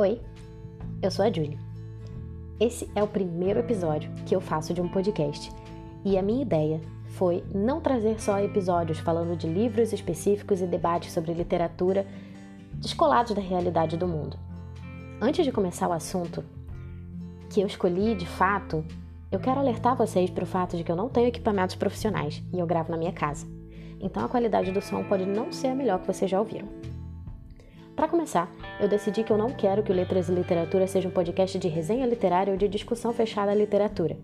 Oi, eu sou a Julie. Esse é o primeiro episódio que eu faço de um podcast e a minha ideia foi não trazer só episódios falando de livros específicos e debates sobre literatura descolados da realidade do mundo. Antes de começar o assunto que eu escolhi de fato, eu quero alertar vocês para o fato de que eu não tenho equipamentos profissionais e eu gravo na minha casa. Então a qualidade do som pode não ser a melhor que vocês já ouviram. Para começar, eu decidi que eu não quero que o Letras e Literatura seja um podcast de resenha literária ou de discussão fechada à literatura.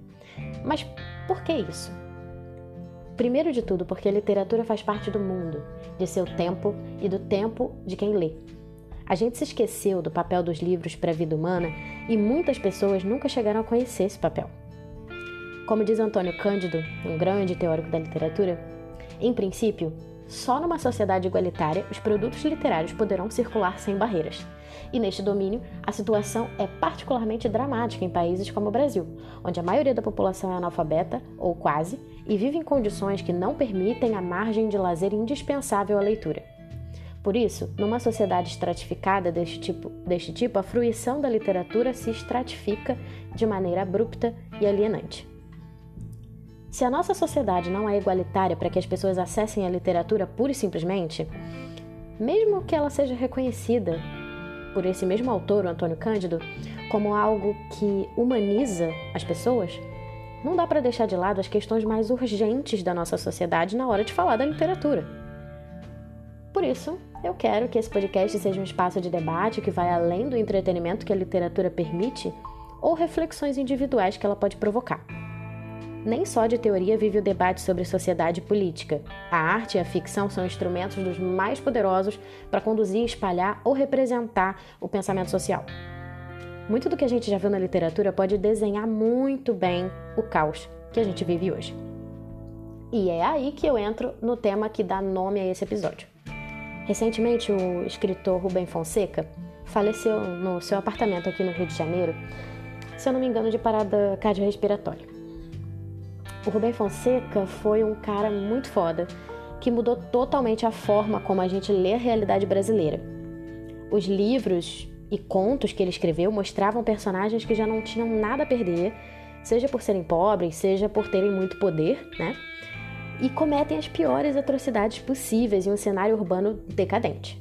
Mas por que isso? Primeiro de tudo, porque a literatura faz parte do mundo, de seu tempo e do tempo de quem lê. A gente se esqueceu do papel dos livros para a vida humana e muitas pessoas nunca chegaram a conhecer esse papel. Como diz Antônio Cândido, um grande teórico da literatura, em princípio, só numa sociedade igualitária os produtos literários poderão circular sem barreiras. E neste domínio, a situação é particularmente dramática em países como o Brasil, onde a maioria da população é analfabeta, ou quase, e vive em condições que não permitem a margem de lazer indispensável à leitura. Por isso, numa sociedade estratificada deste tipo, deste tipo, a fruição da literatura se estratifica de maneira abrupta e alienante. Se a nossa sociedade não é igualitária para que as pessoas acessem a literatura pura e simplesmente, mesmo que ela seja reconhecida por esse mesmo autor, o Antônio Cândido, como algo que humaniza as pessoas, não dá para deixar de lado as questões mais urgentes da nossa sociedade na hora de falar da literatura. Por isso, eu quero que esse podcast seja um espaço de debate que vai além do entretenimento que a literatura permite ou reflexões individuais que ela pode provocar nem só de teoria vive o debate sobre sociedade e política. A arte e a ficção são instrumentos dos mais poderosos para conduzir, espalhar ou representar o pensamento social. Muito do que a gente já viu na literatura pode desenhar muito bem o caos que a gente vive hoje. E é aí que eu entro no tema que dá nome a esse episódio. Recentemente, o escritor Rubem Fonseca faleceu no seu apartamento aqui no Rio de Janeiro, se eu não me engano, de parada cardiorrespiratória. O Rubem Fonseca foi um cara muito foda que mudou totalmente a forma como a gente lê a realidade brasileira. Os livros e contos que ele escreveu mostravam personagens que já não tinham nada a perder, seja por serem pobres, seja por terem muito poder, né? E cometem as piores atrocidades possíveis em um cenário urbano decadente.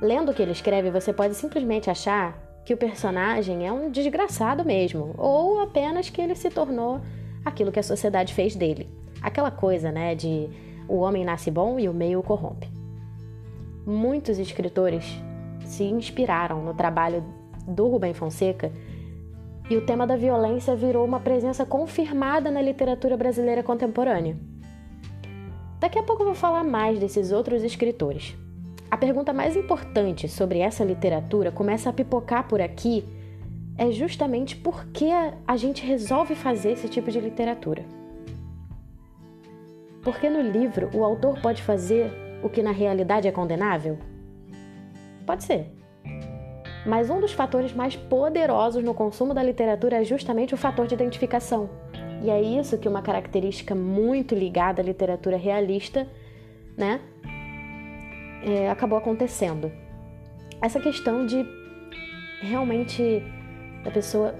Lendo o que ele escreve, você pode simplesmente achar que o personagem é um desgraçado mesmo, ou apenas que ele se tornou aquilo que a sociedade fez dele. Aquela coisa, né, de o homem nasce bom e o meio o corrompe. Muitos escritores se inspiraram no trabalho do Rubem Fonseca e o tema da violência virou uma presença confirmada na literatura brasileira contemporânea. Daqui a pouco eu vou falar mais desses outros escritores. A pergunta mais importante sobre essa literatura começa a pipocar por aqui é justamente porque a gente resolve fazer esse tipo de literatura. Porque no livro o autor pode fazer o que na realidade é condenável? Pode ser. Mas um dos fatores mais poderosos no consumo da literatura é justamente o fator de identificação. E é isso que uma característica muito ligada à literatura realista, né, é, acabou acontecendo. Essa questão de realmente da pessoa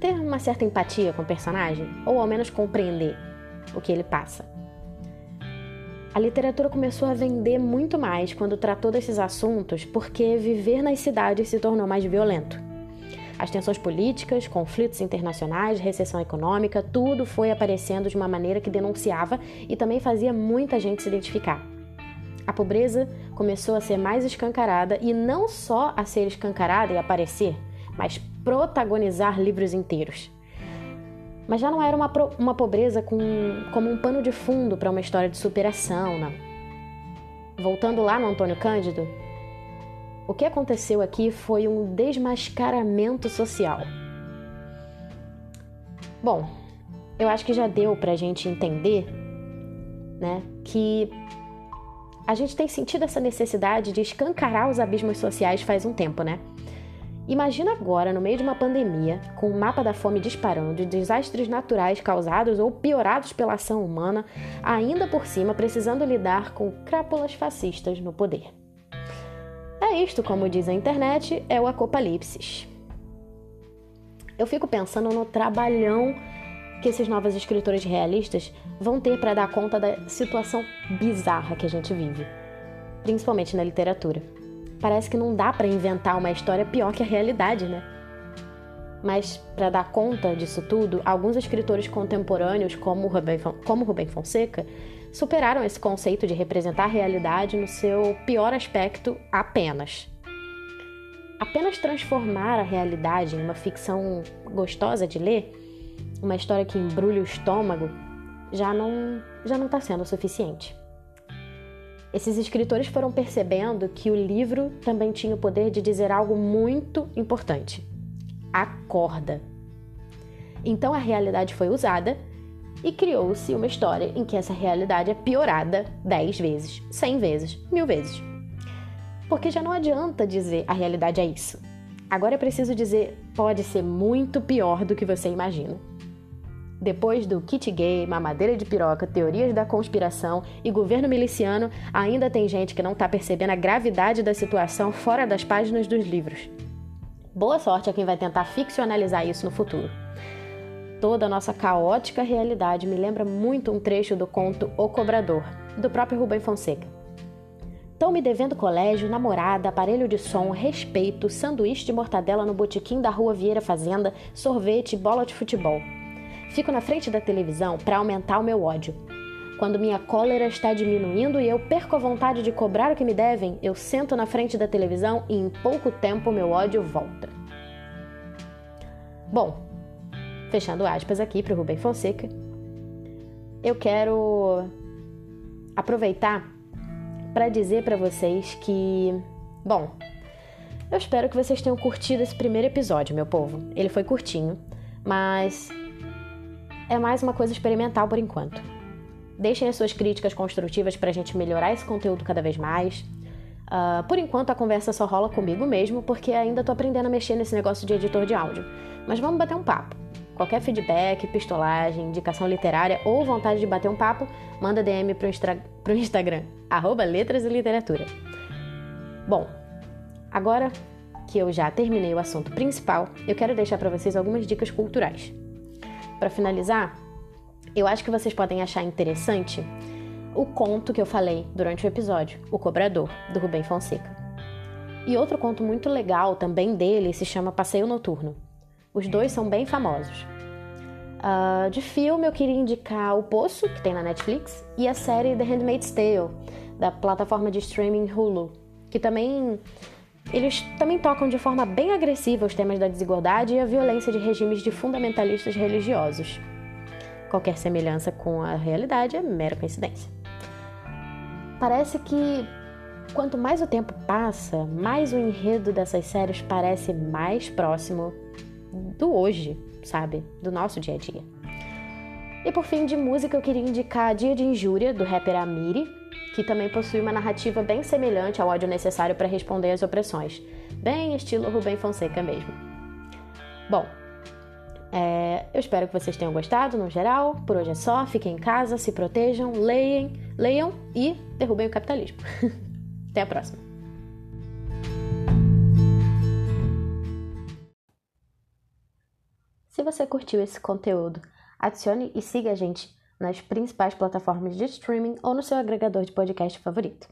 ter uma certa empatia com o personagem, ou ao menos compreender o que ele passa. A literatura começou a vender muito mais quando tratou desses assuntos porque viver nas cidades se tornou mais violento. As tensões políticas, conflitos internacionais, recessão econômica, tudo foi aparecendo de uma maneira que denunciava e também fazia muita gente se identificar. A pobreza começou a ser mais escancarada e não só a ser escancarada e aparecer, mas protagonizar livros inteiros. Mas já não era uma, uma pobreza com, como um pano de fundo para uma história de superação, não. Voltando lá no Antônio Cândido, o que aconteceu aqui foi um desmascaramento social. Bom, eu acho que já deu para a gente entender né, que a gente tem sentido essa necessidade de escancarar os abismos sociais faz um tempo, né? Imagina agora, no meio de uma pandemia, com o mapa da fome disparando, de desastres naturais causados ou piorados pela ação humana, ainda por cima precisando lidar com crápulas fascistas no poder. É isto, como diz a internet, é o apocalipse. Eu fico pensando no trabalhão que esses novos escritores realistas vão ter para dar conta da situação bizarra que a gente vive, principalmente na literatura. Parece que não dá para inventar uma história pior que a realidade, né? Mas para dar conta disso tudo, alguns escritores contemporâneos, como Rubem, como Rubem Fonseca, superaram esse conceito de representar a realidade no seu pior aspecto apenas. Apenas transformar a realidade em uma ficção gostosa de ler, uma história que embrulha o estômago, já não já não está sendo o suficiente. Esses escritores foram percebendo que o livro também tinha o poder de dizer algo muito importante acorda. Então a realidade foi usada e criou-se uma história em que essa realidade é piorada 10 vezes, 100 vezes, mil vezes. Porque já não adianta dizer a realidade é isso. Agora é preciso dizer pode ser muito pior do que você imagina. Depois do kit gay, mamadeira de piroca, teorias da conspiração e governo miliciano, ainda tem gente que não está percebendo a gravidade da situação fora das páginas dos livros. Boa sorte a quem vai tentar ficcionalizar isso no futuro. Toda a nossa caótica realidade me lembra muito um trecho do conto O Cobrador, do próprio Rubem Fonseca. Estão me devendo colégio, namorada, aparelho de som, respeito, sanduíche de mortadela no botequim da rua Vieira Fazenda, sorvete, bola de futebol. Fico na frente da televisão para aumentar o meu ódio. Quando minha cólera está diminuindo e eu perco a vontade de cobrar o que me devem, eu sento na frente da televisão e em pouco tempo meu ódio volta. Bom, fechando aspas aqui para o Rubem Fonseca, eu quero aproveitar para dizer para vocês que, bom, eu espero que vocês tenham curtido esse primeiro episódio, meu povo. Ele foi curtinho, mas é mais uma coisa experimental por enquanto. Deixem as suas críticas construtivas para a gente melhorar esse conteúdo cada vez mais. Uh, por enquanto a conversa só rola comigo mesmo, porque ainda tô aprendendo a mexer nesse negócio de editor de áudio. Mas vamos bater um papo. Qualquer feedback, pistolagem, indicação literária ou vontade de bater um papo, manda DM pro, instra... pro Instagram, arroba Letras e Literatura. Bom, agora que eu já terminei o assunto principal, eu quero deixar para vocês algumas dicas culturais. Para finalizar, eu acho que vocês podem achar interessante o conto que eu falei durante o episódio, O Cobrador, do Rubem Fonseca. E outro conto muito legal também dele se chama Passeio Noturno. Os dois são bem famosos. Uh, de filme, eu queria indicar O Poço, que tem na Netflix, e a série The Handmaid's Tale, da plataforma de streaming Hulu, que também eles também tocam de forma bem agressiva os temas da desigualdade e a violência de regimes de fundamentalistas religiosos. Qualquer semelhança com a realidade é mera coincidência. Parece que quanto mais o tempo passa, mais o enredo dessas séries parece mais próximo do hoje, sabe? Do nosso dia a dia. E por fim, de música, eu queria indicar Dia de Injúria, do rapper Amiri, que também possui uma narrativa bem semelhante ao ódio necessário para responder às opressões, bem estilo Rubem Fonseca mesmo. Bom, é, eu espero que vocês tenham gostado no geral. Por hoje é só. Fiquem em casa, se protejam, leiam, leiam e derrubem o capitalismo. Até a próxima. Se você curtiu esse conteúdo, adicione e siga a gente nas principais plataformas de streaming ou no seu agregador de podcast favorito.